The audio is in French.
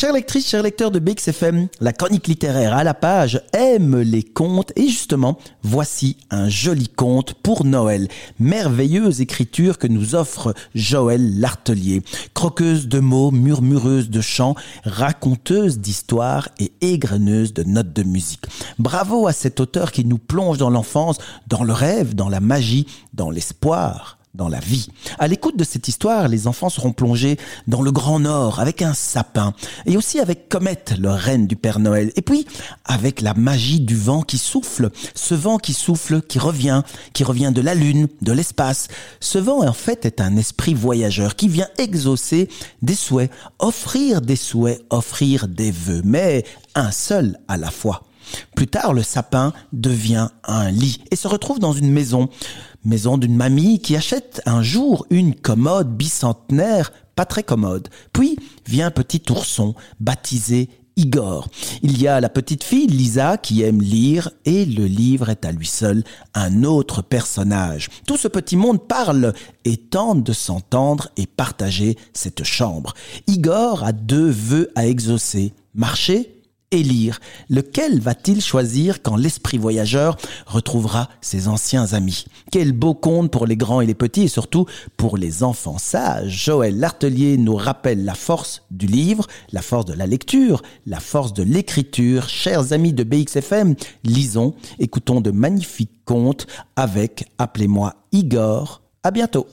Chers lectrices, chers lecteurs de BXFM, la chronique littéraire à la page aime les contes et justement, voici un joli conte pour Noël. Merveilleuse écriture que nous offre Joël Lartelier. Croqueuse de mots, murmureuse de chants, raconteuse d'histoires et égreneuse de notes de musique. Bravo à cet auteur qui nous plonge dans l'enfance, dans le rêve, dans la magie, dans l'espoir dans la vie. À l'écoute de cette histoire, les enfants seront plongés dans le Grand Nord avec un sapin et aussi avec Comète, le reine du Père Noël. Et puis avec la magie du vent qui souffle, ce vent qui souffle, qui revient, qui revient de la lune, de l'espace. Ce vent en fait est un esprit voyageur qui vient exaucer des souhaits, offrir des souhaits, offrir des vœux, mais un seul à la fois. Plus tard, le sapin devient un lit et se retrouve dans une maison. Maison d'une mamie qui achète un jour une commode bicentenaire pas très commode. Puis vient un petit ourson baptisé Igor. Il y a la petite fille Lisa qui aime lire et le livre est à lui seul un autre personnage. Tout ce petit monde parle et tente de s'entendre et partager cette chambre. Igor a deux vœux à exaucer. Marcher élire. Lequel va-t-il choisir quand l'esprit voyageur retrouvera ses anciens amis? Quel beau conte pour les grands et les petits et surtout pour les enfants sages. Joël Lartelier nous rappelle la force du livre, la force de la lecture, la force de l'écriture. Chers amis de BXFM, lisons, écoutons de magnifiques contes avec, appelez-moi Igor. À bientôt.